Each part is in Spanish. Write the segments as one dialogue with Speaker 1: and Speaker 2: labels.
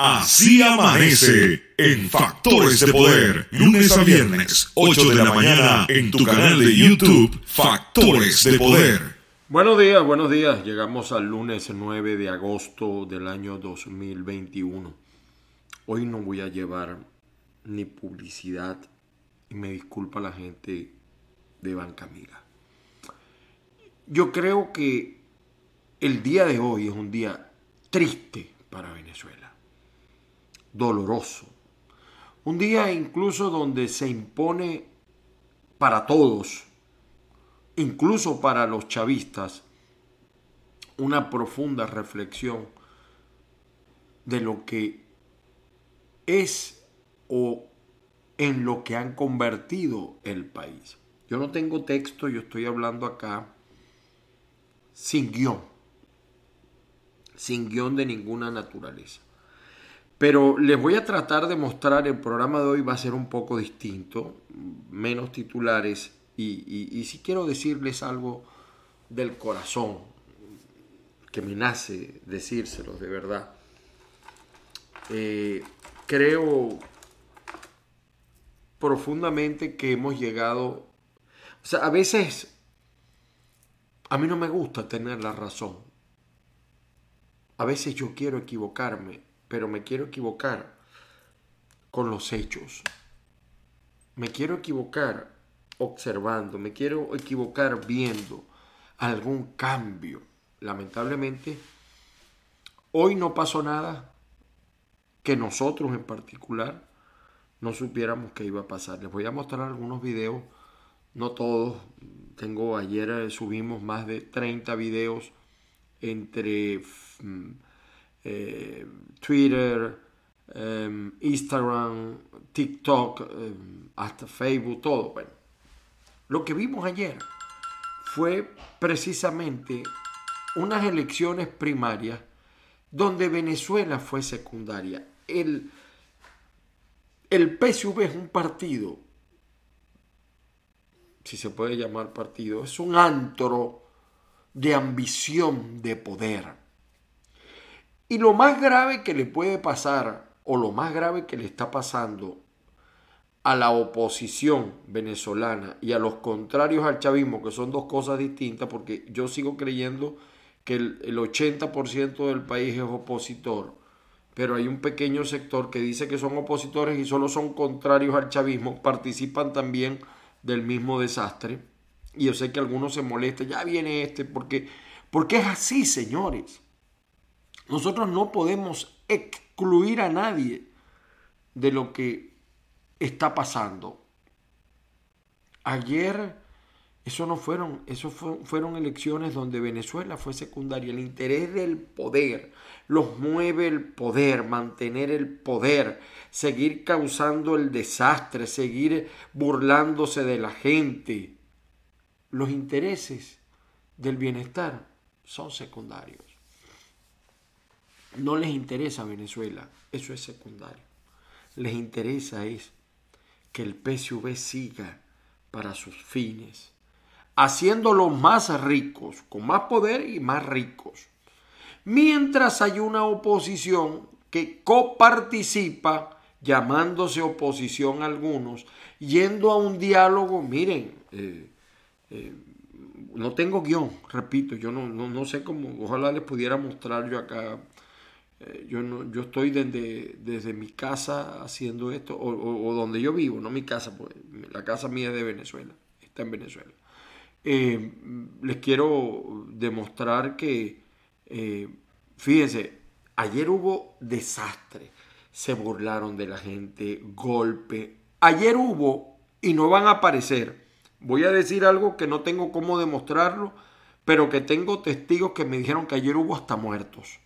Speaker 1: Así amanece en Factores de Poder, lunes a viernes, 8 de la mañana, en tu canal de YouTube, Factores de Poder.
Speaker 2: Buenos días, buenos días. Llegamos al lunes 9 de agosto del año 2021. Hoy no voy a llevar ni publicidad y me disculpa la gente de Banca Amiga. Yo creo que el día de hoy es un día triste para Venezuela, doloroso. Un día incluso donde se impone para todos, incluso para los chavistas, una profunda reflexión de lo que es o en lo que han convertido el país. Yo no tengo texto, yo estoy hablando acá sin guion, sin guion de ninguna naturaleza. Pero les voy a tratar de mostrar, el programa de hoy va a ser un poco distinto, menos titulares, y, si quiero decirles algo del corazón, que me nace decírselos de verdad. Eh, creo profundamente que hemos llegado, o sea, a veces a mí no me gusta tener la razón. A veces yo quiero equivocarme, pero me quiero equivocar con los hechos. Me quiero equivocar observando, me quiero equivocar viendo algún cambio. Lamentablemente, hoy no pasó nada que nosotros en particular no supiéramos que iba a pasar. Les voy a mostrar algunos videos, no todos, tengo ayer eh, subimos más de 30 videos entre mm, eh, Twitter, em, Instagram, TikTok, em, hasta Facebook, todo. Bueno, lo que vimos ayer fue precisamente unas elecciones primarias donde Venezuela fue secundaria. El, el PSV es un partido si se puede llamar partido, es un antro de ambición de poder. Y lo más grave que le puede pasar, o lo más grave que le está pasando a la oposición venezolana y a los contrarios al chavismo, que son dos cosas distintas, porque yo sigo creyendo que el, 80% del país es opositor, pero hay un pequeño sector que dice que son opositores y solo son contrarios al chavismo, participan también del mismo desastre. Y yo sé que algunos se molestan, ya viene este, porque, porque es así, señores. Nosotros no podemos excluir a nadie de lo que está pasando. Ayer, eso no fueron, eso fueron elecciones donde Venezuela fue secundaria. El interés del poder los mueve el poder, mantener el poder, seguir causando el desastre, seguir burlándose de la gente. Los intereses del bienestar son secundarios. No les interesa Venezuela, eso es secundario. Les interesa es que el PSV siga para sus fines, haciéndolos más ricos, con más poder y más ricos. Mientras hay una oposición que coparticipa llamándose oposición a algunos, yendo a un diálogo, miren, eh, eh, no tengo guion, repito, yo no, no, sé cómo, ojalá les pudiera mostrar yo acá, eh, yo, no, yo estoy desde, desde mi casa haciendo esto, o, donde yo vivo, no mi casa, pues la casa mía es de Venezuela, está en Venezuela. les quiero demostrar que, fíjense, ayer hubo desastre se burlaron de la gente, golpe. Ayer hubo, y no van a aparecer, voy a decir algo que no tengo cómo demostrarlo, pero que tengo testigos que me dijeron que ayer hubo hasta muertos.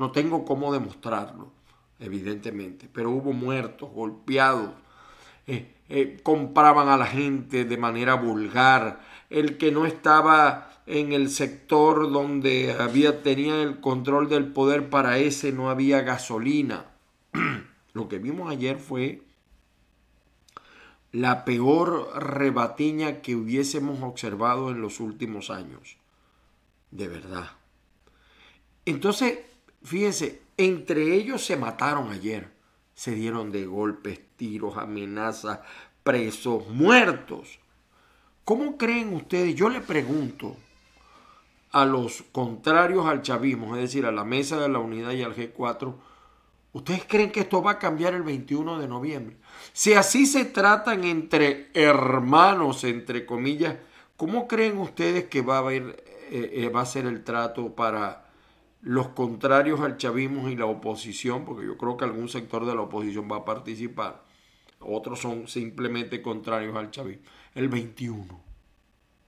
Speaker 2: No tengo cómo demostrarlo, evidentemente, pero hubo muertos, golpeados. Eh, eh, compraban a la gente de manera vulgar. El que no estaba en el sector donde había, tenía el control del poder, para ese no había gasolina. Lo que vimos ayer fue la peor rebatiña que hubiésemos observado en los últimos años. De verdad. Entonces, fíjense, Entre ellos se mataron ayer. Se dieron de golpes, tiros, amenazas, presos, muertos. ¿Cómo creen ustedes? Yo le pregunto a los contrarios al chavismo, es decir, a la mesa de la unidad y al G4, ¿ustedes creen que esto va a cambiar el 21 de noviembre? Si así se tratan entre hermanos, entre comillas, ¿cómo creen ustedes que va a, eh, eh, va a ser el trato para los contrarios al chavismo y la oposición? Porque yo creo que algún sector de la oposición va a participar. Otros son simplemente contrarios al chavismo. El 21.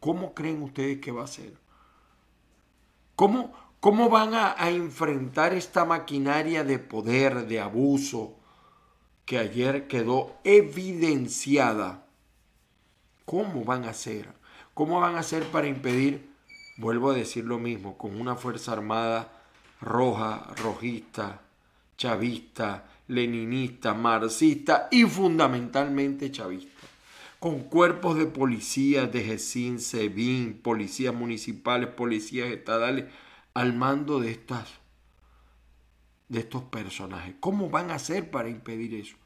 Speaker 2: ¿Cómo creen ustedes que va a ser? ¿Cómo, cómo van a, a enfrentar esta maquinaria de poder, de abuso, que ayer quedó evidenciada? ¿Cómo van a hacer? ¿Cómo van a hacer para impedir, vuelvo a decir lo mismo, con una Fuerza Armada roja, rojista, chavista, leninista, marxista y fundamentalmente chavista? con cuerpos de policías de GESIN, SEBIN, policías municipales, policías estatales, al mando de, de estos personajes. ¿Cómo van a hacer para impedir eso?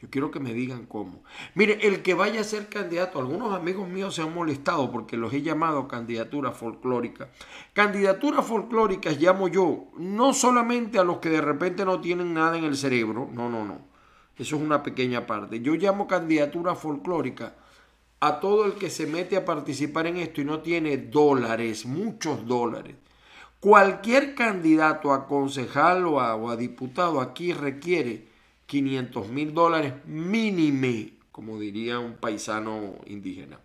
Speaker 2: Yo quiero que me digan cómo. Mire, el que vaya a ser candidato, algunos amigos míos se han molestado porque los he llamado candidatura folclórica. Candidaturas folclóricas llamo yo no solamente a los que de repente no tienen nada en el cerebro, no, no, no eso es una pequeña parte. Yo llamo candidatura folclórica a todo el que se mete a participar en esto y no tiene dólares, muchos dólares. Cualquier candidato a concejal o a, diputado aquí requiere 500 mil dólares mínime, como diría un paisano indígena.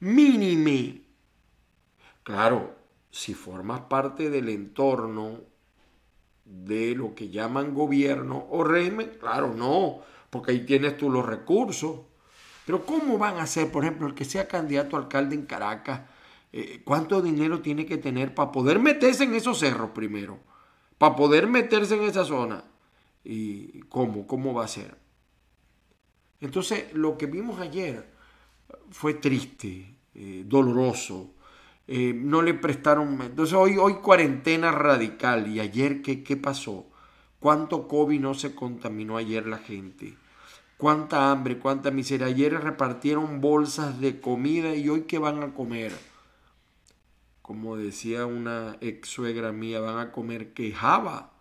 Speaker 2: Mínime. Claro, si formas parte del entorno de lo que llaman gobierno o régimen, claro, no porque ahí tienes tú los recursos. Pero ¿cómo van a hacer, por ejemplo, el que sea candidato a alcalde en Caracas? Eh, ¿Cuánto dinero tiene que tener para poder meterse en esos cerros primero? Para poder meterse en esa zona. ¿Y cómo? ¿Cómo va a ser? Entonces, lo que vimos ayer fue triste, eh, doloroso. Eh, no le prestaron... Entonces, hoy, hoy cuarentena radical. ¿Y ayer qué, qué pasó? ¿Cuánto COVID no se contaminó ayer la gente? ¿Cuánta hambre, cuánta miseria? Ayer repartieron bolsas de comida y hoy qué van a comer? Como decía una ex suegra mía, van a comer quejaba.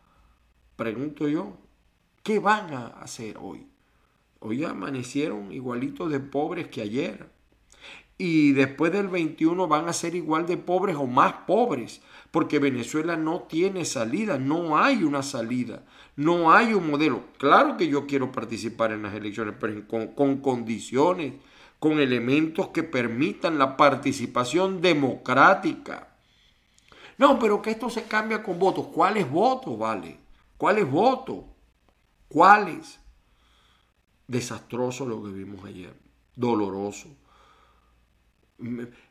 Speaker 2: Pregunto yo, ¿qué van a hacer hoy? Hoy amanecieron igualitos de pobres que ayer. Y después del 21 van a ser igual de pobres o más pobres porque Venezuela no tiene salida, no hay una salida, no hay un modelo. Claro que yo quiero participar en las elecciones, pero con, condiciones, con elementos que permitan la participación democrática. No, pero que esto se cambia con votos. ¿Cuáles votos, vale? ¿Cuáles votos? ¿Cuáles? Desastroso lo que vimos ayer, doloroso.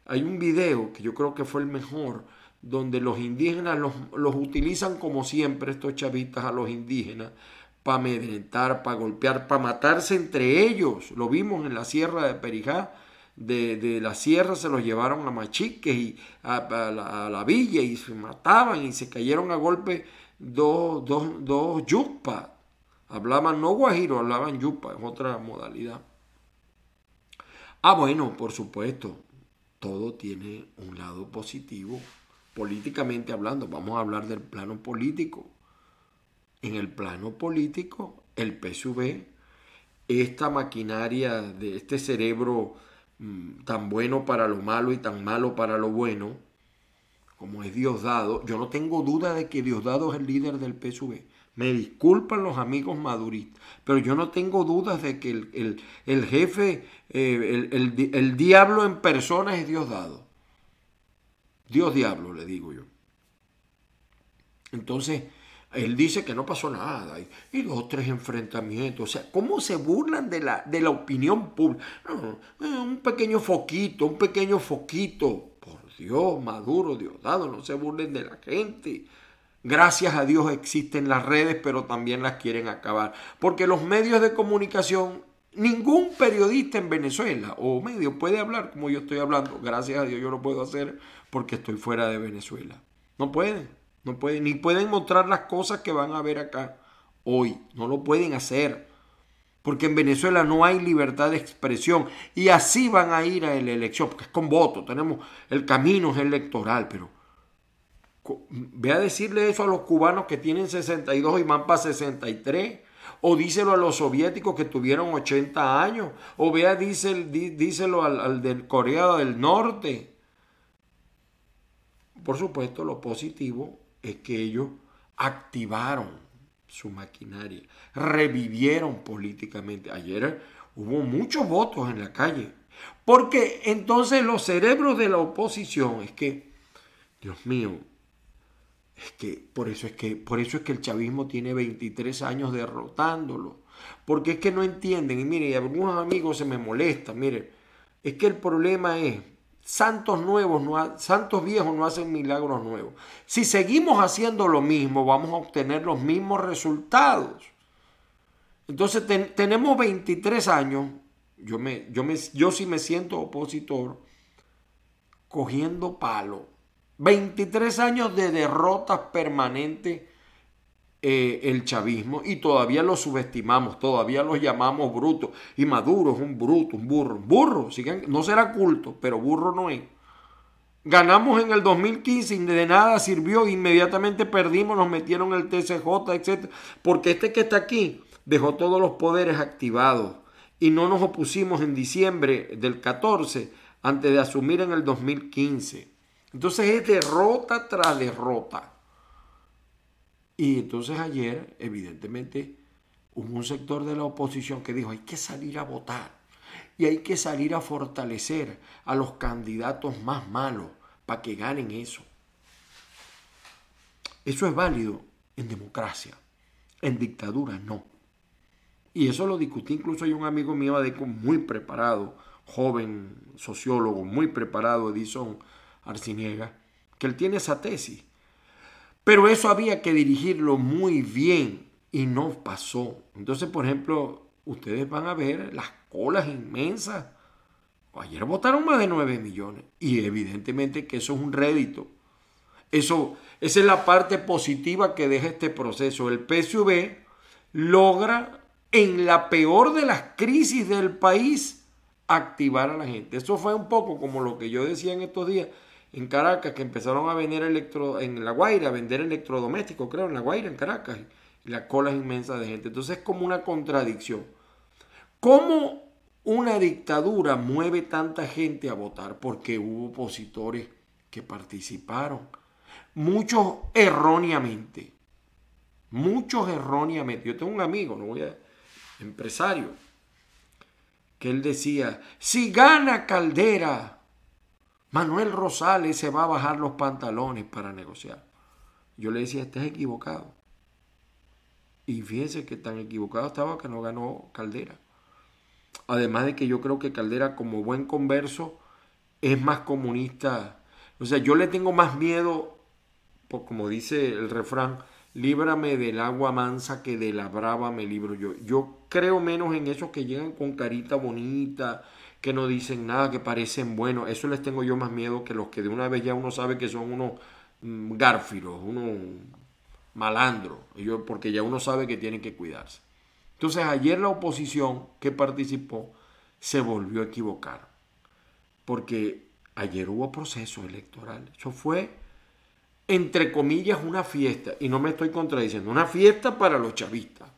Speaker 2: Hay un video que yo creo que fue el mejor, donde los indígenas los, utilizan como siempre, estos chavistas a los indígenas, para amedrentar, para golpear, para matarse entre ellos. Lo vimos en la sierra de Perijá. De, la sierra se los llevaron a Machiques y a, la, villa y se mataban y se cayeron a golpe dos, dos, dos. Hablaban no guajiro, hablaban yupa, es otra modalidad. Ah, bueno, por supuesto, todo tiene un lado positivo políticamente hablando, vamos a hablar del plano político. En el plano político, el PSV, esta maquinaria de este cerebro mm, tan bueno para lo malo y tan malo para lo bueno, como es Diosdado, yo no tengo duda de que Diosdado es el líder del PSV. Me disculpan los amigos maduristas, pero yo no tengo dudas de que el, jefe, eh, el, el, diablo en persona es Diosdado. Dios diablo, le digo yo. Entonces, él dice que no pasó nada y, dos tres enfrentamientos. O sea, ¿cómo se burlan de la, de la opinión pública? un pequeño foquito, un pequeño foquito. Por Dios, Maduro, Diosdado, no se burlen de la gente. Gracias a Dios existen las redes, pero también las quieren acabar. Porque los medios de comunicación, ningún periodista en Venezuela o medio puede hablar como yo estoy hablando. Gracias a Dios yo lo puedo hacer porque estoy fuera de Venezuela. No pueden. No pueden, ni pueden mostrar las cosas que van a ver acá hoy. No lo pueden hacer. Porque en Venezuela no hay libertad de expresión. Y así van a ir a la elección. Porque es con voto. Tenemos el camino es electoral. Pero ve a decirle eso a los cubanos que tienen 62 y van para 63. O díselo a los soviéticos que tuvieron 80 años. O vea, díselo al, al de Corea del Norte. Por supuesto, lo positivo es que ellos activaron su maquinaria, revivieron políticamente. Ayer hubo muchos votos en la calle, porque entonces los cerebros de la oposición es que, Dios mío, es que por eso es que por eso es que el chavismo tiene 23 años derrotándolo, porque es que no entienden y mire, algunos amigos se me molestan, mire, es que el problema es santos nuevos, no santos viejos no hacen milagros nuevos. Si seguimos haciendo lo mismo, vamos a obtener los mismos resultados. Entonces tenemos 23 años, yo, me, yo, me, yo sí me siento opositor, cogiendo palo. 23 años de derrotas permanentes eh, el chavismo y todavía lo subestimamos, todavía lo llamamos bruto. Y Maduro es un bruto, un burro. Burro, no será culto, pero burro no es. Ganamos en el 2015 y de nada sirvió, inmediatamente perdimos, nos metieron el TCJ, etc. Porque este que está aquí dejó todos los poderes activados y no nos opusimos en diciembre del 14 antes de asumir en el 2015. Entonces es derrota tras derrota. Y entonces ayer, evidentemente, hubo un sector de la oposición que dijo, hay que salir a votar y hay que salir a fortalecer a los candidatos más malos para que ganen eso. Eso es válido en democracia, en dictadura no. Y eso lo discutí, incluso hay un amigo mío muy preparado, joven sociólogo, muy preparado, Edison Arciniega, que él tiene esa tesis pero eso había que dirigirlo muy bien y no pasó. Entonces, por ejemplo, ustedes van a ver las colas inmensas. Ayer votaron más de 9 millones y evidentemente que eso es un rédito. Eso, esa es la parte positiva que deja este proceso. El PSV logra en la peor de las crisis del país activar a la gente. Eso fue un poco como lo que yo decía en estos días en Caracas que empezaron a vender electro, en La Guaira, a vender electrodomésticos, creo, en La Guaira, en Caracas, y la cola es inmensa de gente. Entonces es como una contradicción. ¿Cómo una dictadura mueve tanta gente a votar? Porque hubo opositores que participaron, muchos erróneamente, muchos erróneamente. Yo tengo un amigo, no voy a, empresario, que él decía, si gana Caldera, Manuel Rosales se va a bajar los pantalones para negociar. Yo le decía, estás equivocado. Y fíjense que tan equivocado estaba que no ganó Caldera. Además de que yo creo que Caldera como buen converso es más comunista. O sea, yo le tengo más miedo, como dice el refrán, líbrame del agua mansa que de la brava me libro yo. Yo creo menos en esos que llegan con carita bonita, que no dicen nada, que parecen buenos. Eso les tengo yo más miedo que los que de una vez ya uno sabe que son unos mm, gárfiros, unos malandros, porque ya uno sabe que tienen que cuidarse. Entonces ayer la oposición que participó se volvió a equivocar, porque ayer hubo proceso electoral. Eso fue, entre comillas, una fiesta, y no me estoy contradiciendo, una fiesta para los chavistas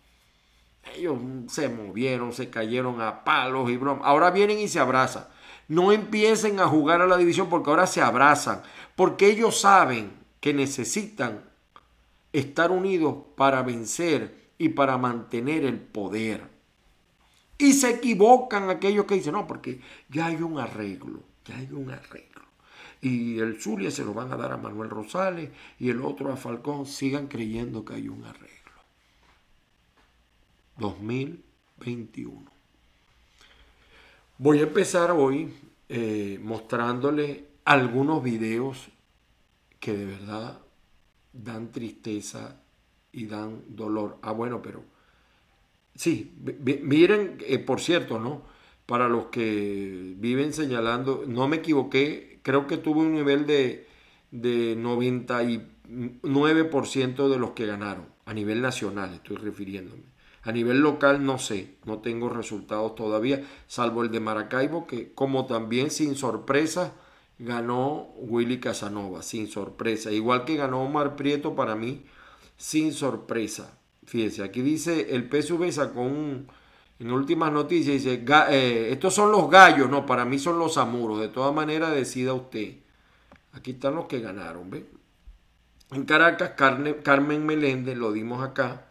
Speaker 2: ellos se movieron, se cayeron a palos y bromas. Ahora vienen y se abrazan. No empiecen a jugar a la división porque ahora se abrazan. Porque ellos saben que necesitan estar unidos para vencer y para mantener el poder. Y se equivocan aquellos que dicen, no, porque ya hay un arreglo, ya hay un arreglo. Y el Zulia se lo van a dar a Manuel Rosales y el otro a Falcón, sigan creyendo que hay un arreglo. 2021. Voy a empezar hoy eh, mostrándole algunos videos que de verdad dan tristeza y dan dolor. Ah, bueno, pero sí, miren, eh, por cierto, ¿no? Para los que viven señalando, no me equivoqué, creo que tuve un nivel de, de 90 y 9% de los que ganaron. A nivel nacional estoy refiriéndome. A nivel local no sé, no tengo resultados todavía, salvo el de Maracaibo, que como también sin sorpresa ganó Willy Casanova, sin sorpresa. Igual que ganó Omar Prieto para mí, sin sorpresa. Fíjese, aquí dice, el PSV sacó un, en últimas noticias, dice, eh, estos son los gallos, no, para mí son los amuros. De todas maneras, decida usted. Aquí están los que ganaron, ¿ve? En Caracas, Carmen Meléndez, lo dimos acá.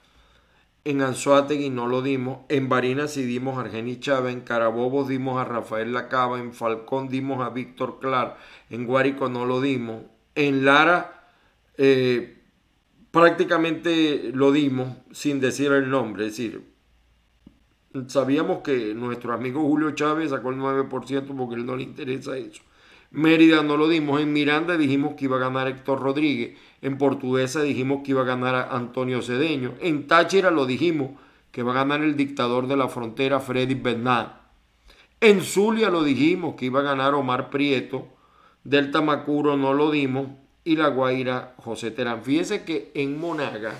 Speaker 2: En Anzuategui no lo dimos. En Barinas sí dimos a Argeni Chávez. En Carabobo dimos a Rafael Lacaba. En Falcón dimos a Víctor Clar. En Guárico no lo dimos. En Lara eh, prácticamente lo dimos sin decir el nombre. Es decir, sabíamos que nuestro amigo Julio Chávez sacó el 9% porque a él no le interesa eso. Mérida no lo dimos. En Miranda dijimos que iba a ganar Héctor Rodríguez. En Portuguesa dijimos que iba a ganar Antonio Cedeño. En Táchira lo dijimos que va a ganar el dictador de la frontera Freddy Bernard. En Zulia lo dijimos que iba a ganar Omar Prieto. Delta Macuro no lo dimos. Y La Guaira José Terán. Fíjese que en Monaga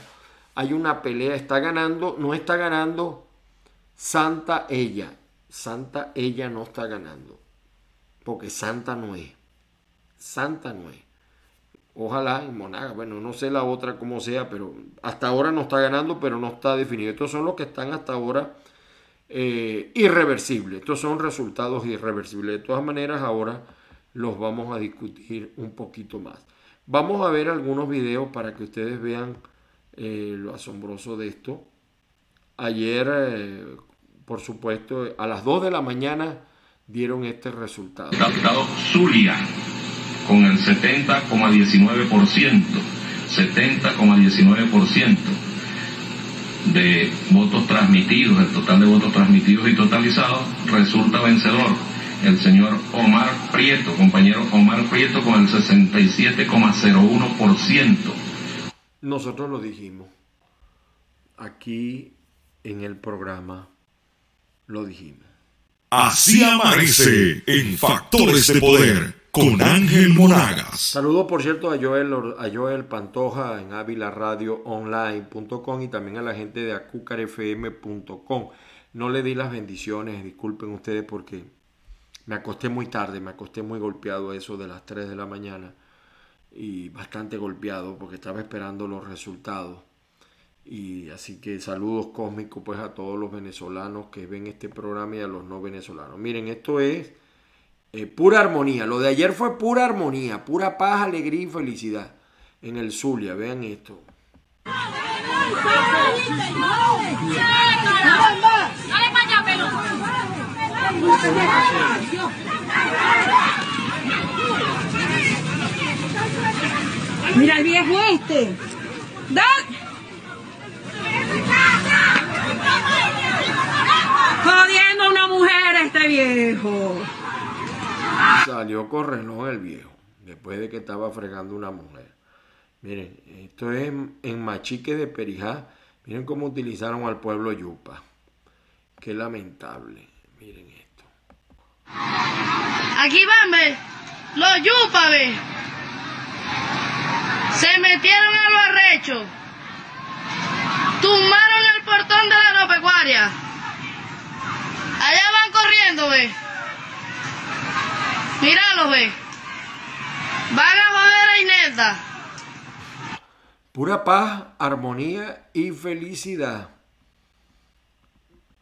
Speaker 2: hay una pelea. Está ganando, no está ganando Santa ella. Santa ella no está ganando porque santa no es. Santa no es. Ojalá en Monaga, bueno, no sé la otra como sea, pero hasta ahora no está ganando, pero no está definido. Estos son los que están hasta ahora eh, irreversibles. Estos son resultados irreversibles. De todas maneras, ahora los vamos a discutir un poquito más. Vamos a ver algunos videos para que ustedes vean eh, lo asombroso de esto. Ayer, eh, por supuesto, a las 2 de la mañana dieron este resultado.
Speaker 3: Estado Zulia con el 70,19%, 70,19% de votos transmitidos, el total de votos transmitidos y totalizados, resulta vencedor el señor Omar Prieto, compañero Omar Prieto con el 67,01%.
Speaker 2: Nosotros lo dijimos. Aquí en el programa lo dijimos.
Speaker 1: Así amanece en Factores de Poder con Ángel Monagas.
Speaker 2: Saludo por cierto a Joel, a Joel Pantoja en Online.com y también a la gente de acucarfm.com. No le di las bendiciones, disculpen ustedes porque me acosté muy tarde, me acosté muy golpeado eso de las 3 de la mañana y bastante golpeado porque estaba esperando los resultados. Y así que saludos cósmicos pues a todos los venezolanos que ven este programa y a los no venezolanos. Miren, esto es eh, pura armonía. Lo de ayer fue pura armonía, pura paz, alegría y felicidad en el Zulia. Vean esto.
Speaker 4: Mira el viejo este. Jodiendo a una mujer este viejo.
Speaker 2: Salió correlón el viejo, después de que estaba fregando una mujer. Miren, esto es en Machique de Perijá. Miren cómo utilizaron al pueblo Yupa. Qué lamentable. Miren esto.
Speaker 5: Aquí van, ve. Los Yupa, ve. Se metieron a lo arrecho. Tumbaron el portón de la agropecuaria. Allá van corriendo, ve. Míralo, ve. Van a joder a Inelda.
Speaker 2: Pura paz, armonía y felicidad.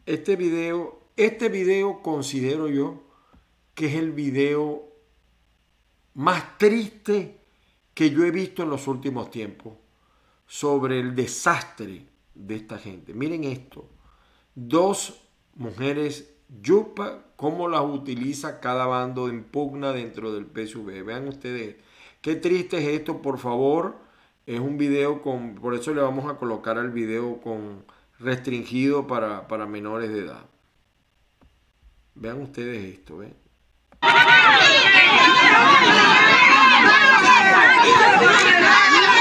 Speaker 2: Este video, este video considero yo que es el video más triste que yo he visto en los últimos tiempos sobre el desastre de esta gente. Miren esto, dos mujeres yupa, cómo las utiliza cada bando en pugna dentro del PSV. Vean ustedes, qué triste es esto, por favor. Es un video con, por eso le vamos a colocar el video con restringido para, para menores de edad. Vean ustedes esto, ¿ven? Lo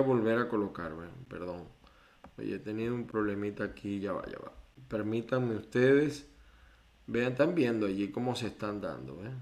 Speaker 2: volver a colocar, perdón. Oye, he tenido un problemita aquí, ya va, ya va. Permítanme ustedes. Vean, están viendo allí cómo se están dando. ¿eh?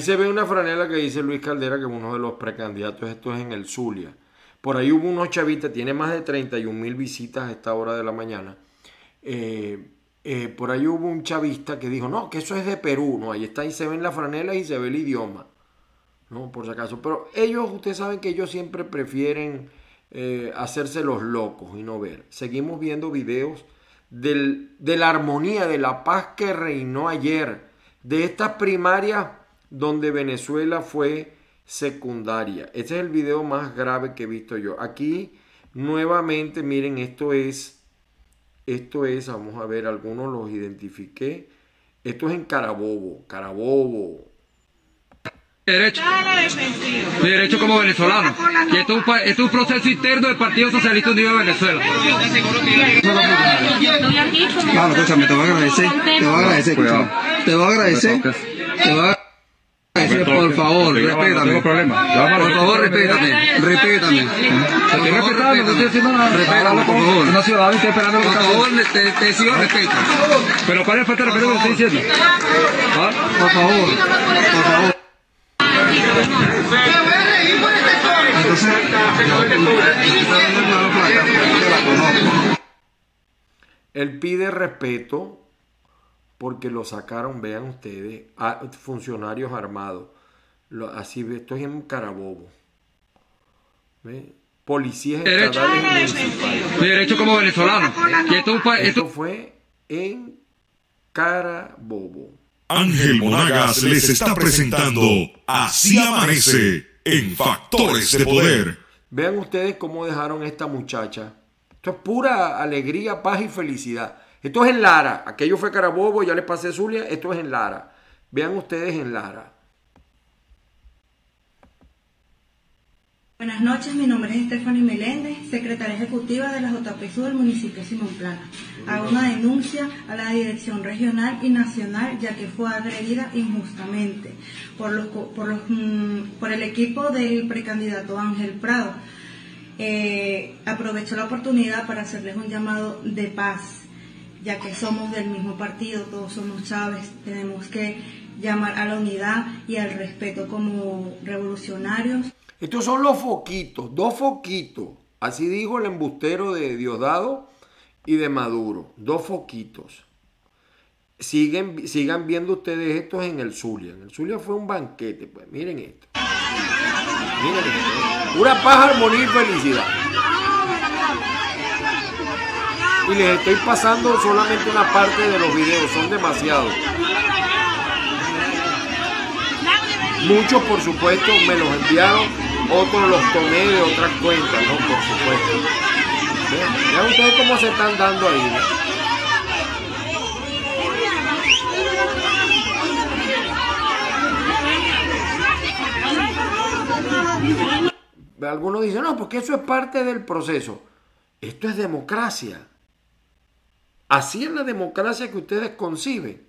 Speaker 2: Se ve una franela que dice Luis Caldera, que uno de los precandidatos, esto es en el Zulia. Por ahí hubo unos chavistas, tiene más de 31 mil visitas a esta hora de la mañana. Eh, eh, por ahí hubo un chavista que dijo, no, que eso es de Perú, no, ahí está, ahí se ven las franelas y se ve el idioma, no, por si acaso. Pero ellos, ustedes saben que ellos siempre prefieren eh, hacerse los locos y no ver. Seguimos viendo videos del, de la armonía, de la paz que reinó ayer, de estas primarias donde Venezuela fue secundaria. Este es el video más grave que he visto yo. Aquí, nuevamente, miren, esto es esto es, vamos a ver, algunos los identifiqué. Esto es en Carabobo, Carabobo.
Speaker 6: Derecho. Mi derecho como venezolano. Y esto, es un, esto es un proceso interno del Partido Socialista Unido de Venezuela.
Speaker 7: Claro, escúchame, te voy a agradecer. Te voy a agradecer. Te voy a agradecer. Te voy a agradecer, por favor, respétame. Por favor, respétame. Respétame.
Speaker 6: Estoy respetando, no estoy haciendo nada.
Speaker 7: Respétame, por favor.
Speaker 6: Una ciudadana estoy esperando
Speaker 7: Por
Speaker 6: está
Speaker 7: favor, te, te exijo respeto.
Speaker 6: Pero ¿cuál es falta de respeto que estoy diciendo? ¿Ah?
Speaker 7: Por favor, por favor. Entonces,
Speaker 2: Él pide respeto porque lo sacaron, vean ustedes, a funcionarios armados. Lo- así, ve, esto es en Carabobo. ¿Ve? Policías
Speaker 6: Derecho.
Speaker 2: estatales municipales.
Speaker 6: Derecho como venezolano. Esto Esto
Speaker 2: fue en Carabobo.
Speaker 1: Ángel Monagas les está presentando Así amanece en Factores de Poder.
Speaker 2: Vean ustedes cómo dejaron a esta muchacha. Esto es pura alegría, paz y felicidad. Esto es en Lara. Aquello fue Carabobo, ya les pasé Zulia. Esto es en Lara. Vean ustedes en Lara.
Speaker 8: Buenas noches, mi nombre es Stephanie Meléndez, secretaria ejecutiva de la JPSU del municipio de Simón Plana. Hago una denuncia a la dirección regional y nacional ya que fue agredida injustamente por, los, por, los, mm, por el equipo del precandidato Ángel Prado. Eh, aprovecho la oportunidad para hacerles un llamado de paz, ya que somos del mismo partido, todos somos Chávez, tenemos que llamar a la unidad y al respeto como revolucionarios.
Speaker 2: Estos son los foquitos, dos foquitos. Así dijo el embustero de Diosdado y de Maduro. Dos foquitos. Siguen, sigan viendo ustedes estos en el Zulia. En el Zulia fue un banquete. Pues miren esto. Miren esto. Pura paz, armonía y felicidad. Y les estoy pasando solamente una parte de los videos. Son demasiados. Muchos, por supuesto, me los enviaron, otros los tomé de otras cuentas, ¿no? Por supuesto. Vean, ustedes cómo se están dando ahí, ¿no? Algunos dicen, no, porque eso es parte del proceso. Esto es democracia. Así es la democracia que ustedes conciben.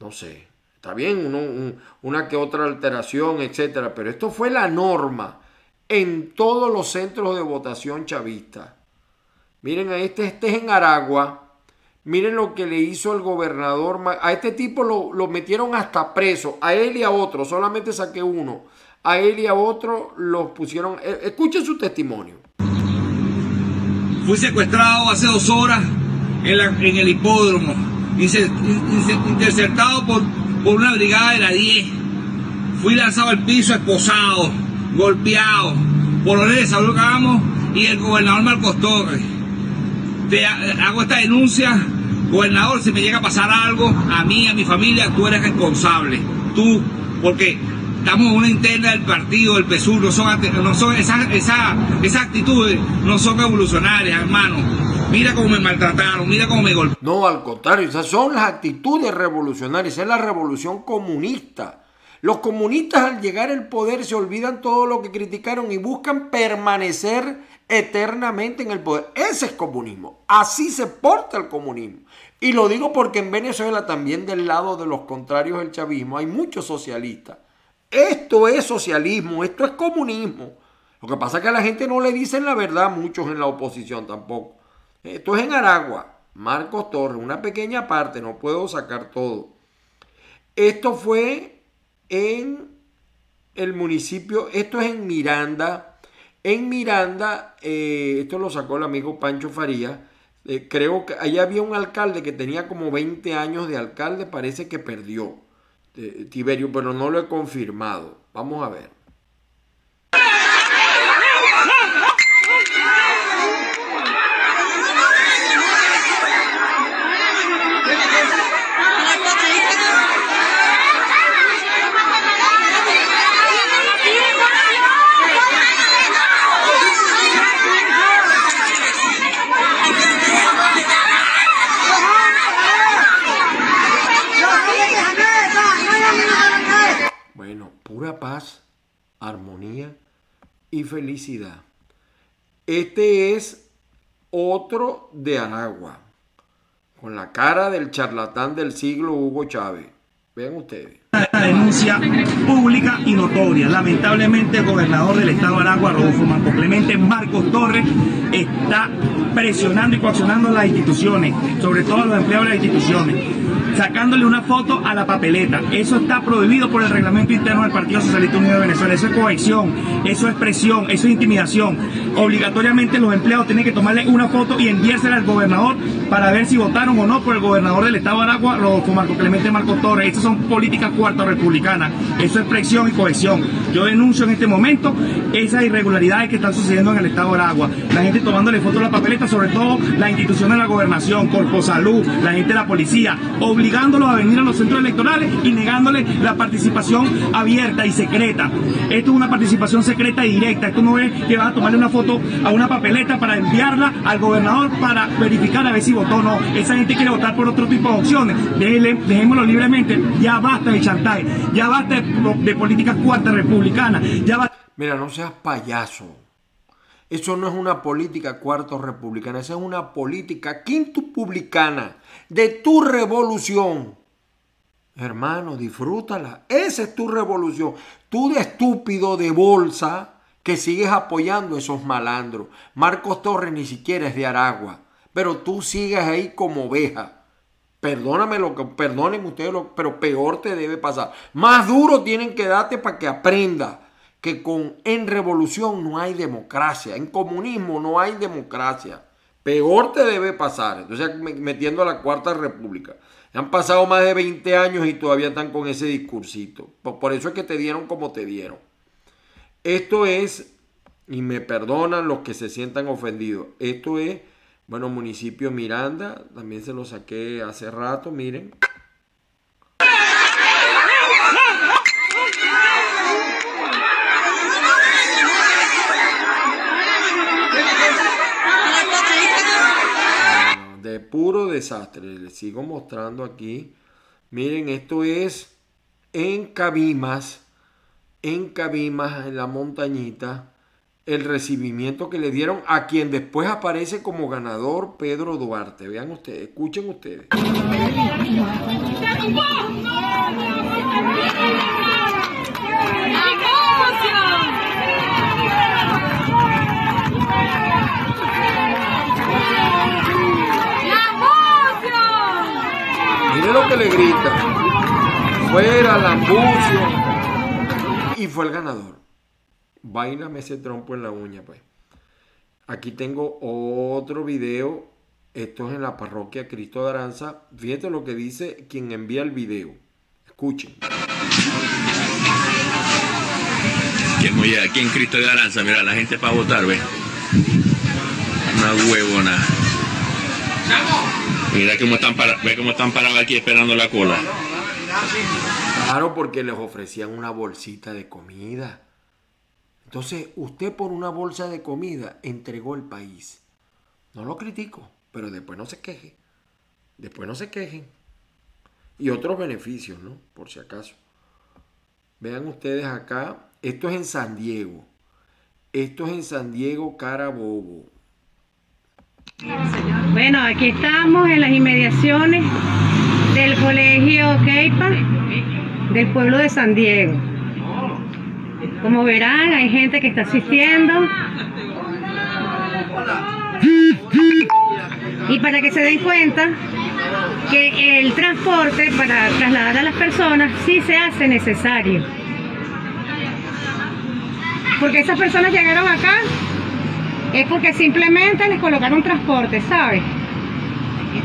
Speaker 2: No sé, está bien, una que otra alteración, etcétera, pero esto fue la norma en todos los centros de votación chavista. Miren, a este, este es en Aragua. Miren lo que le hizo el gobernador. A este tipo lo, lo metieron hasta preso. A él y a otro. Solamente saqué uno. A él y a otro los pusieron. eh, Escuchen su testimonio.
Speaker 6: Fui secuestrado hace dos horas en, el hipódromo, interceptado por, una brigada de la 10. Fui lanzado al piso, esposado, golpeado por los de Saulo Cagamos y el gobernador Marcos Torres. Te ha- hago esta denuncia, gobernador, si me llega a pasar algo, a mí, a mi familia, tú eres responsable. Tú, porque estamos en una interna del partido, del PSUR, no son, no son esas, actitudes, no son evolucionarias, hermano. Mira cómo me maltrataron, mira cómo me golpearon.
Speaker 2: No, al contrario, esas son las actitudes revolucionarias, es la revolución comunista. Los comunistas al llegar al poder se olvidan todo lo que criticaron y buscan permanecer eternamente en el poder. Ese es comunismo. Así se porta el comunismo. Y lo digo porque en Venezuela también del lado de los contrarios del chavismo hay muchos socialistas. Esto es socialismo, esto es comunismo. Lo que pasa es que a la gente no le dicen la verdad muchos en la oposición tampoco. Esto es en Aragua, Marcos Torres, una pequeña parte, no puedo sacar todo. Esto fue en el municipio, esto es en Miranda, en Miranda, eh, esto lo sacó el amigo Pancho Faría, eh, creo que allá había un alcalde que tenía como 20 años de alcalde, parece que perdió eh, Tiberio, pero no lo he confirmado. Vamos a ver. Paz, armonía y felicidad. Este es otro de Aragua, con la cara del charlatán del siglo Hugo Chávez. Vean ustedes.
Speaker 9: Una denuncia pública y notoria. Lamentablemente el gobernador del estado de Aragua, Rodolfo Marco Clemente Marcos Torres, está presionando y coaccionando a las instituciones, sobre todo a los empleados de las instituciones, sacándole una foto a la papeleta. Eso está prohibido por el reglamento interno del Partido Socialista Unido de Venezuela. Eso es coacción, eso es presión, eso es intimidación. Obligatoriamente los empleados tienen que tomarle una foto y enviársela al gobernador para ver si votaron o no por el gobernador del estado de Aragua, Rodolfo Marco Clemente Marcos Torres. Estas son políticas cuarta republicana. Eso es presión y cohesión. Yo denuncio en este momento esas irregularidades que están sucediendo en el estado de Aragua. La gente tomándole fotos a la papeleta, sobre todo la institución de la gobernación, Corpo Salud, la gente de la policía, obligándolos a venir a los centros electorales y negándole la participación abierta y secreta. Esto es una participación secreta y directa. Esto no es que van a tomarle una foto a una papeleta para enviarla al gobernador para verificar a ver si votó o no. Esa gente quiere votar por otro tipo de opciones. Déjenle- dejémoslo libremente. Ya basta de chantaje. Ya basta de, de política cuarta republicana. Ya basta.
Speaker 2: Mira, no seas payaso. Eso no es una política cuarto republicana, esa es una política quintupublicana de tu revolución. Hermano, disfrútala. Esa es tu revolución. Tú de estúpido de bolsa que sigues apoyando esos malandros. Marcos Torres ni siquiera es de Aragua, pero tú sigues ahí como oveja. Perdóname lo que, perdonen ustedes, lo, pero peor te debe pasar. Más duro tienen que darte para que aprenda que con en revolución no hay democracia, en comunismo no hay democracia. Peor te debe pasar. Entonces, me- metiendo a la cuarta república. Han pasado más de 20 años y todavía están con ese discursito. Por eso es que te dieron como te dieron. Esto es, y me perdonan los que se sientan ofendidos, esto es, bueno, municipio Miranda, también se lo saqué hace rato, miren. Puro desastre. Les sigo mostrando aquí. Miren, esto es en Cabimas, en Cabimas, en la montañita, el recibimiento que le dieron a quien después aparece como ganador Pedro Duarte. Vean ustedes, escuchen ustedes. Miren lo que le grita. Fuera, Lambucio. Y fue el ganador. Bailame ese trompo en la uña, pues. Aquí tengo otro video. Esto es en la parroquia Cristo de Aranza. Fíjate lo que dice quien envía el video. Escuchen.
Speaker 10: Que muy aquí en Cristo de Aranza, mira, la gente para votar, ve. Una huevona. Mira cómo están para, ve cómo están parados aquí esperando la cola.
Speaker 2: Claro, porque les ofrecían una bolsita de comida. Entonces, usted por una bolsa de comida entregó el país. No lo critico, pero después no se queje. Después no se quejen. Y otros beneficios, ¿no? Por si acaso. Vean ustedes acá, esto es en San Diego. Esto es en San Diego, Carabobo.
Speaker 11: Bueno, aquí estamos en las inmediaciones del colegio Keipa del pueblo de San Diego. Como verán, hay gente que está asistiendo. Y para que se den cuenta, que el transporte para trasladar a las personas sí se hace necesario. Porque esas personas llegaron acá es porque simplemente les colocaron transporte, ¿sabes?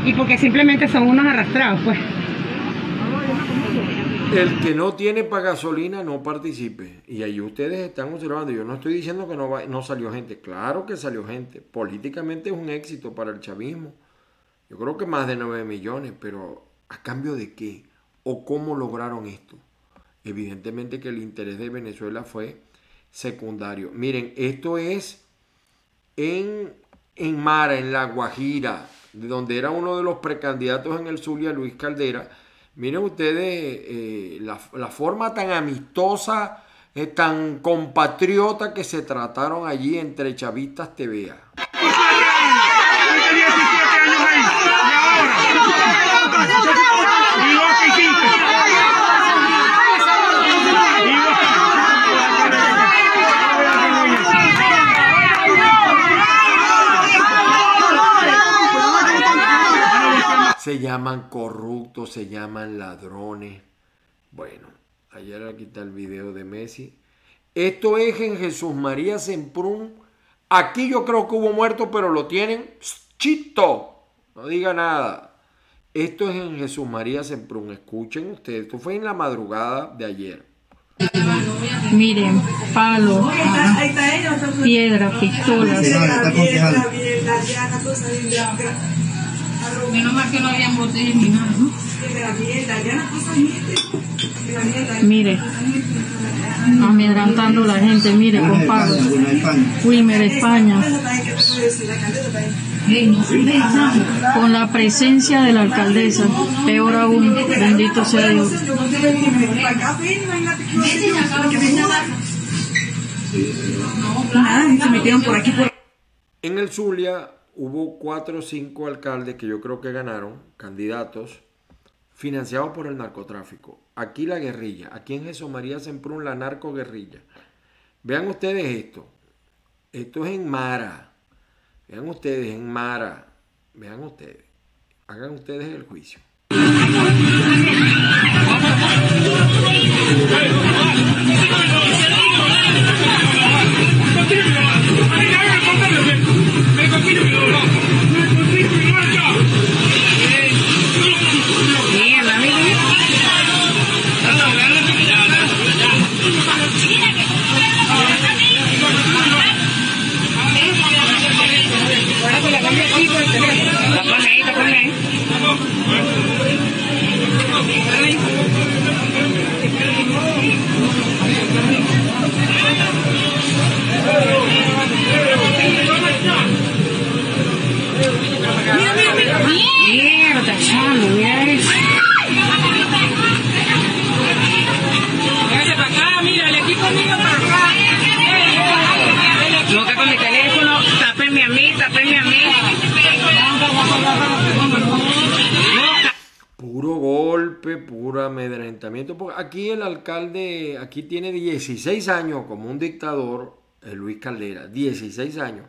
Speaker 11: Y porque simplemente son unos arrastrados, pues.
Speaker 2: El que no tiene para gasolina no participe. Y ahí ustedes están observando. Yo no estoy diciendo que no, no salió gente. Claro que salió gente. Políticamente es un éxito para el chavismo. Yo creo que más de 9 millones. Pero ¿a cambio de qué? ¿O cómo lograron esto? Evidentemente que el interés de Venezuela fue secundario. Miren, esto es en, en Mara, en La Guajira, de donde era uno de los precandidatos en el Zulia, Luis Caldera. Miren ustedes eh, la, la forma tan amistosa, eh, tan compatriota que se trataron allí entre chavistas TVA.
Speaker 9: ¿Y
Speaker 2: Se llaman corruptos, se llaman ladrones. Bueno, ayer aquí está el video de Messi. Esto es en Jesús María Semprún. Aquí yo creo que hubo muertos, pero lo tienen chito. No diga nada. Esto es en Jesús María Semprún. Escuchen ustedes. Esto fue en la madrugada de ayer.
Speaker 12: Miren, palo, piedra, pistolas.
Speaker 5: Menos mal que no habían botellas ni nada, ¿no?
Speaker 12: Mire, amedrantando a la gente, mire, con palos. Wilmer, España. Con la presencia de la alcaldesa, peor aún, bendito sea Dios.
Speaker 5: se metieron por aquí por
Speaker 2: En el Zulia hubo cuatro o cinco alcaldes que yo creo que ganaron, candidatos, financiados por el narcotráfico. Aquí la guerrilla, aquí en Jesús María Semprún la narcoguerrilla. Vean ustedes esto. Esto es en Mara. Vean ustedes en Mara. Vean ustedes. Hagan ustedes el juicio. Aquí el alcalde, aquí tiene 16 años como un dictador, eh, Luis Caldera, 16 años.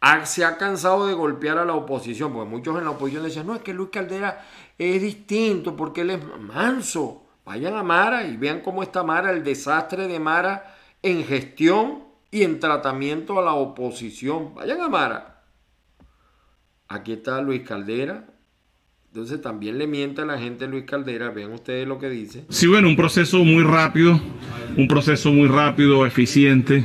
Speaker 2: Ha- se ha cansado de golpear a la oposición, porque muchos en la oposición decían, no, es que Luis Caldera es distinto porque él es manso. Vayan a Mara y vean cómo está Mara, el desastre de Mara en gestión y en tratamiento a la oposición. Vayan a Mara. Aquí está Luis Caldera. Entonces también le miente a la gente Luis Caldera. Vean ustedes lo que dice.
Speaker 13: Sí, bueno, un proceso muy rápido, un proceso muy rápido, eficiente,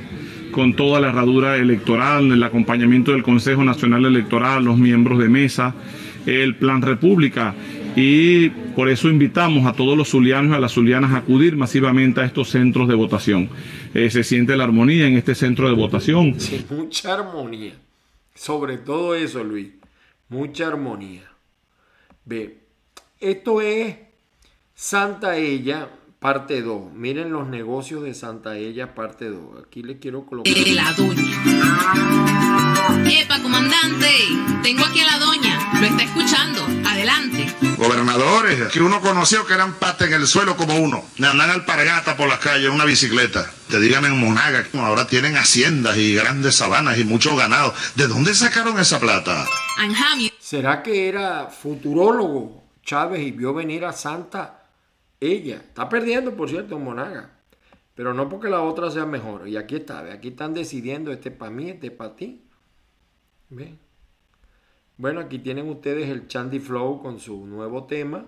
Speaker 13: con toda la herradura electoral, el acompañamiento del Consejo Nacional Electoral, los miembros de mesa, el Plan República. Y por eso invitamos a todos los zulianos y a las zulianas a acudir masivamente a estos centros de votación. Eh, se siente la armonía en este centro de votación.
Speaker 2: Sí, mucha armonía. Sobre todo eso, Luis. Mucha armonía. Ve, esto es Santa Ella, parte 2. Miren los negocios de Santa Ella, parte 2. Aquí le quiero colocar.
Speaker 14: La doña. Epa, comandante, tengo aquí a la doña.
Speaker 15: Gobernadores que uno conoció que eran patas en el suelo como uno. Andan alpargata por las calles en una bicicleta. Te digan en Monaga, ahora tienen haciendas y grandes sabanas y mucho ganado. ¿De dónde sacaron esa plata?
Speaker 2: ¿Será que era futurólogo? Chávez y vio venir a Santa ella. Está perdiendo, por cierto, Monaga. Pero no porque la otra sea mejor. Y aquí está, aquí están decidiendo este para mí, este para ti. ¿Ve? Bueno, aquí tienen ustedes el Chandy Flow con su nuevo tema.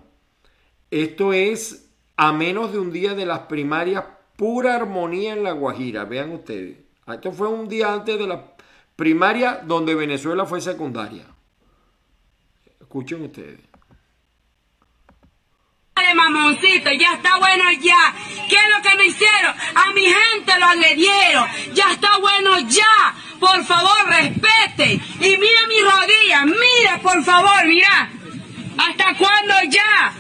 Speaker 2: Esto es a menos de un día de las primarias, pura armonía en La Guajira. Vean ustedes. Esto fue un día antes de la primaria donde Venezuela fue secundaria. Escuchen ustedes
Speaker 4: de mamoncito, ya está bueno ya. ¿Qué es lo que me hicieron? A mi gente lo agredieron. Ya está bueno ya. Por favor, respete. Y mira mi rodilla, mira, por favor, mira. ¿Hasta cuándo ya?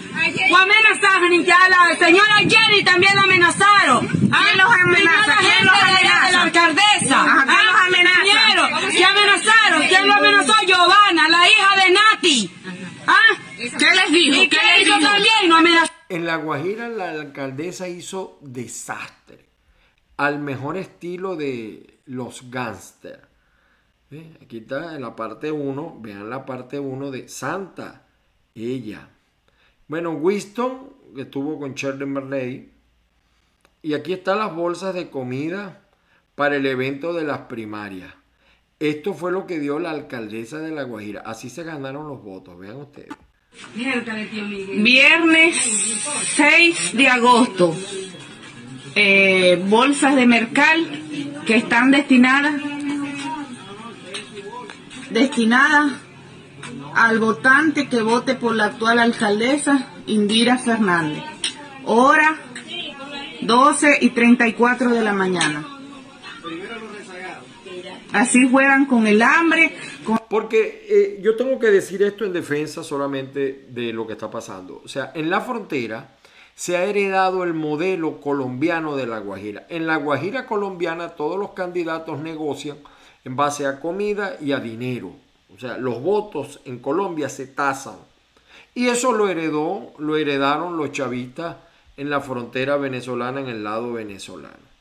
Speaker 4: O amenazaron ya la señora Jenny también la amenazaron. ¿Ah? ¿Quién los amenaza? ¿Quién los amenaza? De la alcaldesa.
Speaker 16: Ajá, ¿Quién los
Speaker 4: amenaza? ¿Quién amenazaron? ¿Quién lo amenazó? Giovanna, la hija de Nati. ¿Ah? ¿Qué les dijo? ¿Y qué, les dijo también? No amenazó.
Speaker 2: En La Guajira la alcaldesa hizo desastre. Al mejor estilo de los gángsters. Aquí está en la parte 1. Vean la parte 1 de Santa. Ella. Bueno, Winston, que estuvo con Shirley Marley. Y aquí están las bolsas de comida para el evento de las primarias. Esto fue lo que dio la alcaldesa de La Guajira. Así se ganaron los votos, vean ustedes.
Speaker 16: Viernes 6 de agosto. Eh, bolsas de mercal que están destinadas destinadas al votante que vote por la actual alcaldesa Indira Fernández. Hora 12 y 34 de la mañana. Así juegan con el hambre.
Speaker 2: Porque eh, yo tengo que decir esto en defensa solamente de lo que está pasando. O sea, en la frontera se ha heredado el modelo colombiano de la Guajira. En la Guajira colombiana todos los candidatos negocian en base a comida y a dinero. O sea, los votos en Colombia se tasan. Y eso lo heredó, lo heredaron los chavistas en la frontera venezolana, en el lado venezolano.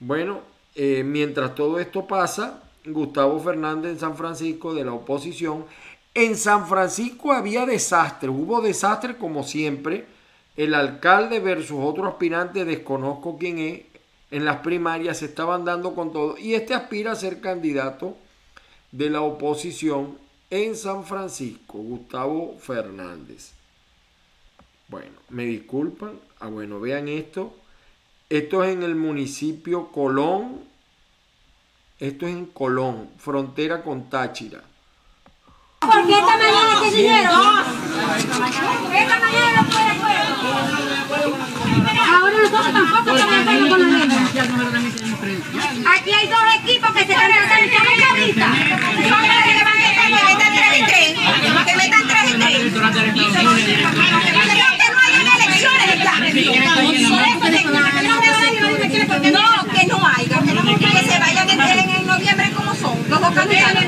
Speaker 2: Bueno, eh, mientras todo esto pasa, Gustavo Fernández en San Francisco de la oposición, en San Francisco había desastre, hubo desastre como siempre. El alcalde versus otro aspirante, desconozco quién es, en las primarias se estaban dando con todo. Y este aspira a ser candidato de la oposición en San Francisco, Gustavo Fernández. Bueno, me disculpan. Ah, bueno, vean esto. Esto es en el municipio Colón. Esto es en Colón, frontera con Táchira.
Speaker 4: ¿Por qué esta mañana no puede, Ahora nosotros tampoco estamos con la ley. Aquí hay dos equipos que se están tratando ahorita. Que metan tres y tres. Que metan tres y tres. Que no hayan elecciones. No, que no haya. Que se vayan en noviembre como son. Los dos candidatos.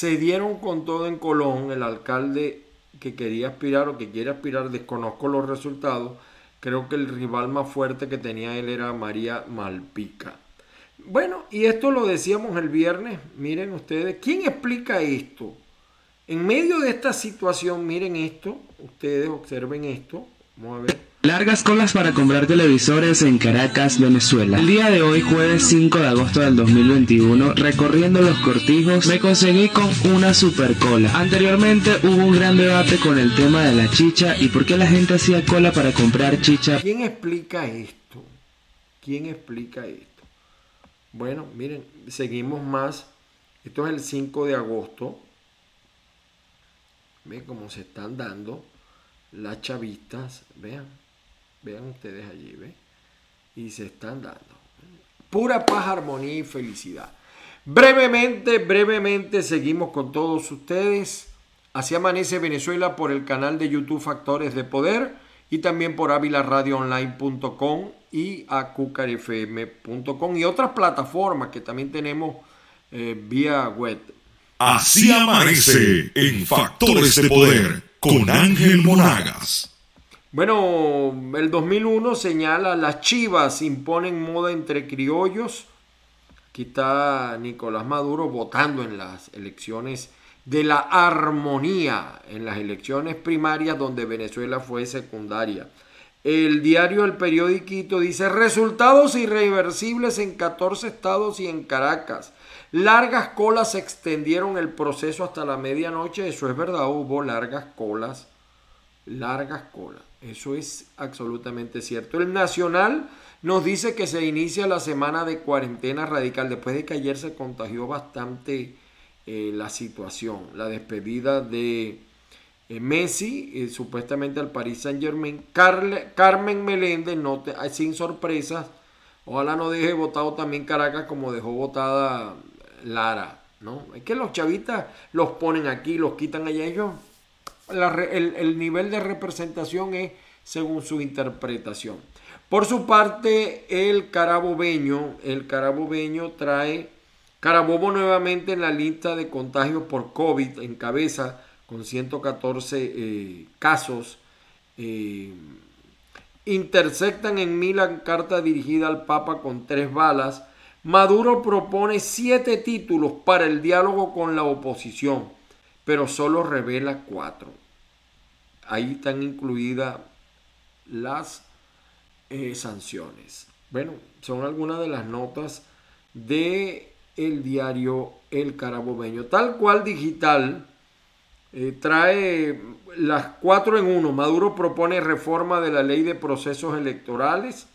Speaker 2: Se dieron con todo en Colón, el alcalde que quería aspirar o que quiere aspirar, desconozco los resultados, creo que el rival más fuerte que tenía él era María Malpica. Bueno, y esto lo decíamos el viernes, miren ustedes, ¿quién explica esto? En medio de esta situación, miren esto, ustedes observen esto, vamos a ver.
Speaker 17: Largas colas para comprar televisores en Caracas, Venezuela. El día de hoy, jueves 5 de agosto del 2021, recorriendo los cortijos, me conseguí con una super cola. Anteriormente hubo un gran debate con el tema de la chicha y por qué la gente hacía cola para comprar chicha.
Speaker 2: ¿Quién explica esto? ¿Quién explica esto? Bueno, miren, seguimos más. Esto es el 5 de agosto. Ven cómo se están dando las chavistas. Vean. Vean ustedes allí, ¿ven? Y se están dando. Pura paz, armonía y felicidad. Brevemente, brevemente seguimos con todos ustedes. Así amanece Venezuela por el canal de YouTube Factores de Poder y también por avilaradioonline.com y acucarfm.com y otras plataformas que también tenemos eh, vía web.
Speaker 1: Así amanece en Factores de Poder con Ángel Monagas.
Speaker 2: Bueno, el 2001 señala las chivas imponen moda entre criollos Aquí Nicolás Maduro votando en las elecciones de la armonía, en las elecciones primarias donde Venezuela fue secundaria. El diario El Periodiquito dice resultados irreversibles en 14 estados y en Caracas. Largas colas extendieron el proceso hasta la medianoche. Eso es verdad, hubo largas colas. Largas colas. Eso es absolutamente cierto. El Nacional nos dice que se inicia la semana de cuarentena radical después de que ayer se contagió bastante eh, la situación. La despedida de eh, Messi, eh, supuestamente al Paris Saint Germain. Carmen Meléndez, no sin sorpresas. Ojalá no deje votado también Caracas como dejó votada Lara. ¿no? Es que los chavistas los ponen aquí, los quitan allá. Ellos, el, el nivel de representación es según su interpretación. Por su parte, el carabobeño, el carabobeño trae Carabobo nuevamente en la lista de contagios por COVID en cabeza con 114 eh, casos. Eh, interceptan en Milán carta dirigida al Papa con tres balas. Maduro propone siete títulos para el diálogo con la oposición, pero solo revela cuatro. Ahí están incluidas las eh, sanciones. Bueno, son algunas de las notas de el diario El Carabobeño. Tal cual digital eh, trae las cuatro en uno. Maduro propone reforma de la ley de procesos electorales.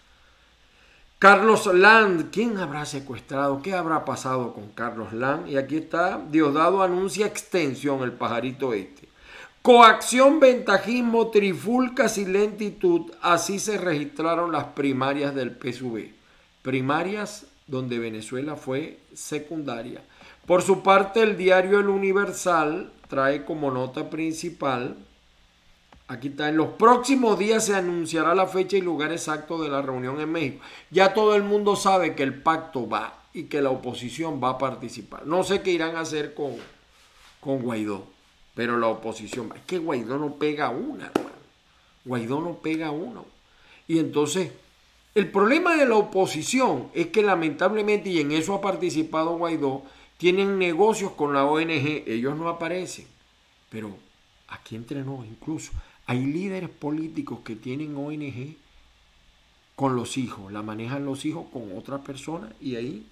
Speaker 2: Carlos Land, ¿quién habrá secuestrado? ¿Qué habrá pasado con Carlos Land? Y aquí está, Diosdado anuncia extensión, el pajarito este. Coacción, ventajismo, trifulcas y lentitud. Así se registraron las primarias del PSV. Primarias donde Venezuela fue secundaria. Por su parte, el diario El Universal trae como nota principal, aquí está, en los próximos días se anunciará la fecha y lugar exacto de la reunión en México. Ya todo el mundo sabe que el pacto va y que la oposición va a participar. No sé qué irán a hacer con, con Guaidó. Pero la oposición, es que Guaidó no pega una, hermano. Guaidó no pega uno. Y entonces, el problema de la oposición es que lamentablemente, y en eso ha participado Guaidó, tienen negocios con la ONG, ellos no aparecen. Pero aquí entre nos incluso, hay líderes políticos que tienen ONG con los hijos, la manejan los hijos con otra persona y ahí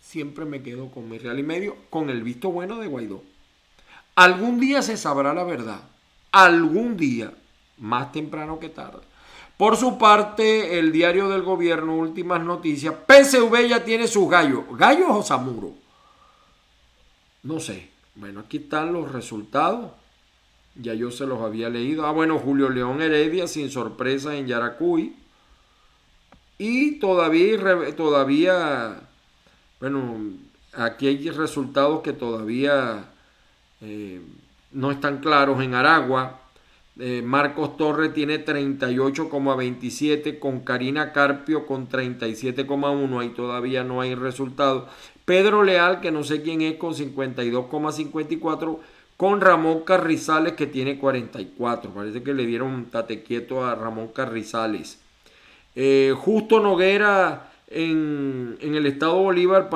Speaker 2: siempre me quedo con mi real y medio, con el visto bueno de Guaidó. Algún día se sabrá la verdad. Algún día, más temprano que tarde. Por su parte, el diario del gobierno, últimas noticias, PSV ya tiene sus gallos. ¿Gallos o Zamuro? No sé. Bueno, aquí están los resultados. Ya yo se los había leído. Ah, bueno, Julio León Heredia sin sorpresa en Yaracuy. Y todavía, todavía, bueno, aquí hay resultados que todavía eh, no están claros. En Aragua, eh, Marcos Torres tiene 38,27 con Karina Carpio con 37,1. Ahí todavía no hay resultado. Pedro Leal, que no sé quién es, con 52,54. Con Ramón Carrizales, que tiene 44. Parece que le dieron tate quieto a Ramón Carrizales. Eh, Justo Noguera en, en, el estado Bolívar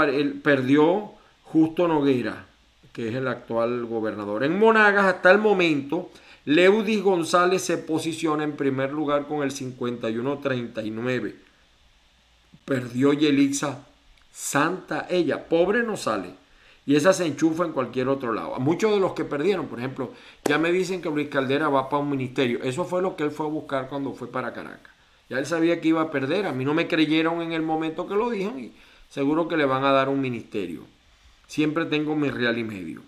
Speaker 2: perdió Justo Noguera que es el actual gobernador. En Monagas, hasta el momento, Leudis González se posiciona en primer lugar con el 51-39. Perdió Yelixa Santa, ella, pobre no sale. Y esa se enchufa en cualquier otro lado. Muchos de los que perdieron, por ejemplo, ya me dicen que Luis Caldera va para un ministerio. Eso fue lo que él fue a buscar cuando fue para Caracas. Ya él sabía que iba a perder. A mí no me creyeron en el momento que lo dijeron y seguro que le van a dar un ministerio siempre tengo mi real y medio.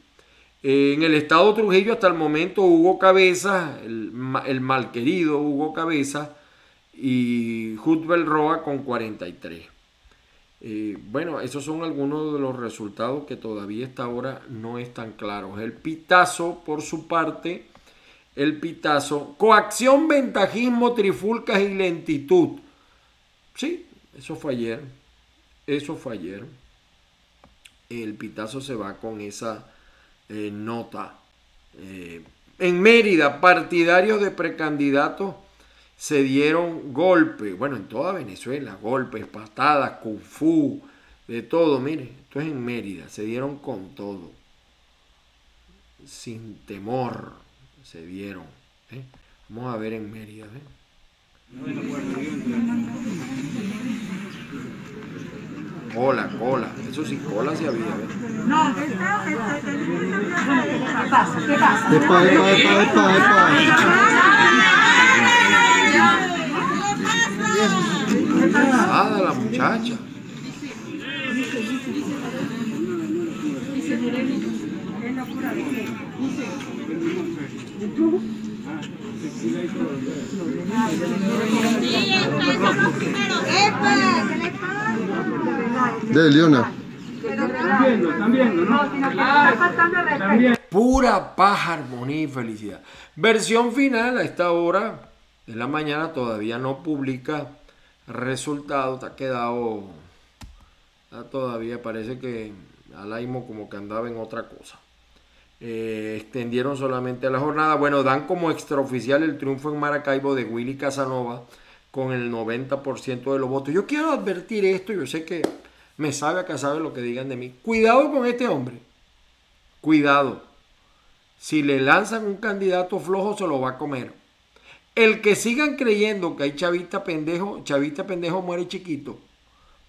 Speaker 2: En el estado Trujillo hasta el momento Hugo Cabeza, el, mal querido Hugo Cabeza, y Jutbel Roa con 43. Bueno, esos son algunos de los resultados que todavía esta hora no están claros. El pitazo, por su parte, el pitazo, coacción, ventajismo, trifulcas y lentitud. Sí, eso fue ayer. Eso fue ayer el Pitazo se va con esa eh, nota. Eh, en Mérida, partidarios de precandidatos se dieron golpes, bueno, en toda Venezuela, golpes, patadas, kung fu, De todo, mire, esto es en Mérida, se dieron con todo. Sin temor se dieron. ¿eh? Vamos a ver en Mérida. ¿eh? Cola, cola. Eso sí, cola sí había. ¿eh?
Speaker 18: No, esta, esta, ¿Qué pasa? ¿Qué pasa?
Speaker 2: Pesada la muchacha.
Speaker 7: De Leona.
Speaker 2: Pura paz, armonía y felicidad. Versión final a esta hora de la mañana todavía no publica resultados. Ha quedado. todavía parece que Alaimo como que andaba en otra cosa. Eh, extendieron solamente la jornada. Bueno, dan como extraoficial el triunfo en Maracaibo de Willy Casanova con el 90% de los votos. Yo quiero advertir esto, yo sé que me sabe acá sabe lo que digan de mí. Cuidado con este hombre. Cuidado. Si le lanzan un candidato flojo, se lo va a comer. El que sigan creyendo que hay chavista pendejo, chavista pendejo muere chiquito.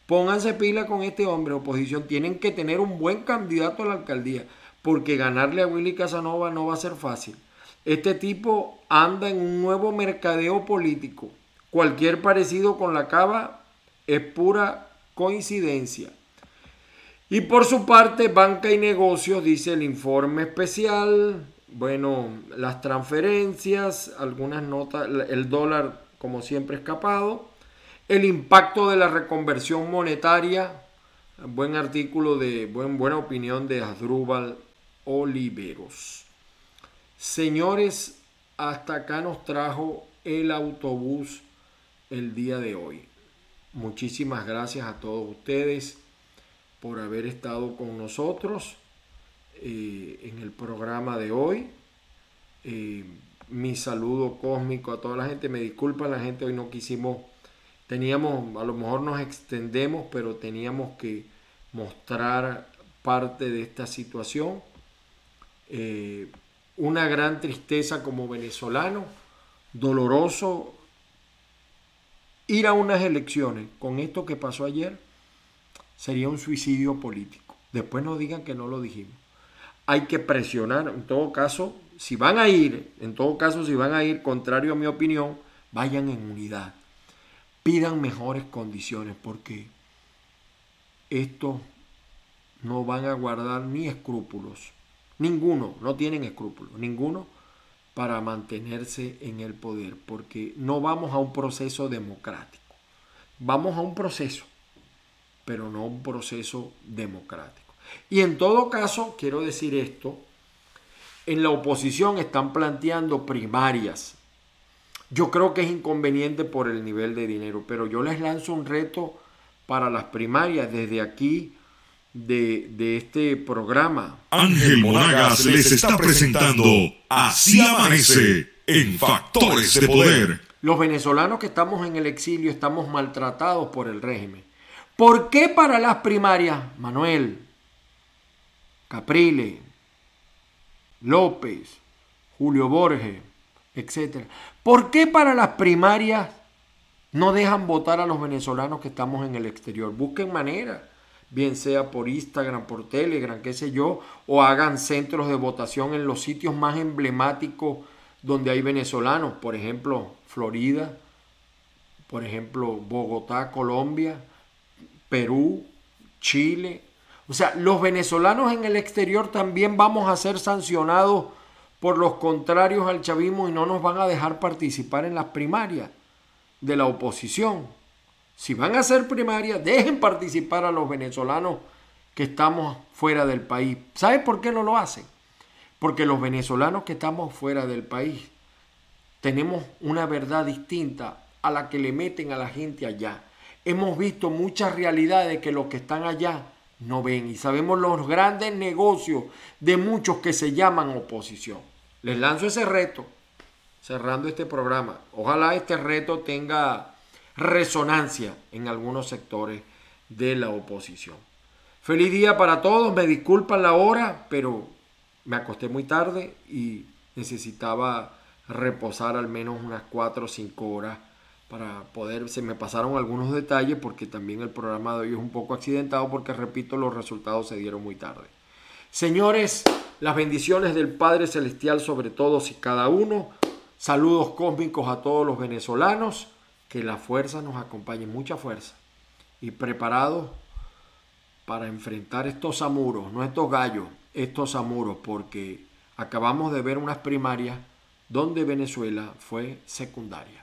Speaker 2: Pónganse pila con este hombre, oposición. Tienen que tener un buen candidato a la alcaldía, porque ganarle a Willy Casanova no va a ser fácil. Este tipo anda en un nuevo mercadeo político. Cualquier parecido con la cava es pura coincidencia. Y por su parte, banca y negocios, dice el informe especial, bueno, las transferencias, algunas notas, el dólar como siempre escapado, el impacto de la reconversión monetaria, buen artículo de, buen, buena opinión de Asdrúbal Oliveros. Señores, hasta acá nos trajo el autobús el día de hoy. Muchísimas gracias a todos ustedes por haber estado con nosotros eh, en el programa de hoy. Eh, mi saludo cósmico a toda la gente. Me disculpa la gente, hoy no quisimos, teníamos, a lo mejor nos extendemos, pero teníamos que mostrar parte de esta situación. Eh, una gran tristeza como venezolano, doloroso ir a unas elecciones con esto que pasó ayer sería un suicidio político. Después no digan que no lo dijimos. Hay que presionar, en todo caso, si van a ir, en todo caso, si van a ir, contrario a mi opinión, vayan en unidad. Pidan mejores condiciones porque estos no van a guardar ni escrúpulos. Ninguno, no tienen escrúpulos, ninguno para mantenerse en el poder, porque no vamos a un proceso democrático. Vamos a un proceso, pero no un proceso democrático. Y en todo caso, quiero decir esto, en la oposición están planteando primarias. Yo creo que es inconveniente por el nivel de dinero, pero yo les lanzo un reto para las primarias desde aquí de, de, este programa.
Speaker 1: Ángel Monagas les está presentando Así amanece en Factores de Poder.
Speaker 2: Los venezolanos que estamos en el exilio estamos maltratados por el régimen. ¿Por qué para las primarias, Manuel, Caprile, López, Julio Borges, etcétera? ¿Por qué para las primarias no dejan votar a los venezolanos que estamos en el exterior? Busquen manera bien sea por Instagram, por Telegram, qué sé yo, o hagan centros de votación en los sitios más emblemáticos donde hay venezolanos, por ejemplo, Florida, por ejemplo, Bogotá, Colombia, Perú, Chile. O sea, los venezolanos en el exterior también vamos a ser sancionados por los contrarios al chavismo y no nos van a dejar participar en las primarias de la oposición. Si van a hacer primarias, dejen participar a los venezolanos que estamos fuera del país. ¿Sabe por qué no lo hacen? Porque los venezolanos que estamos fuera del país tenemos una verdad distinta a la que le meten a la gente allá. Hemos visto muchas realidades que los que están allá no ven y sabemos los grandes negocios de muchos que se llaman oposición. Les lanzo ese reto, cerrando este programa. Ojalá este reto tenga resonancia en algunos sectores de la oposición. Feliz día para todos. Me disculpan la hora, pero me acosté muy tarde y necesitaba reposar al menos unas 4 o 5 horas para poder, se me pasaron algunos detalles porque también el programa de hoy es un poco accidentado porque repito, los resultados se dieron muy tarde. Señores, las bendiciones del Padre Celestial sobre todos y cada uno. Saludos cósmicos a todos los venezolanos. Que la fuerza nos acompañe, mucha fuerza. Y preparados para enfrentar estos amuros, no estos gallos, estos amuros, porque acabamos de ver unas primarias donde Venezuela fue secundaria.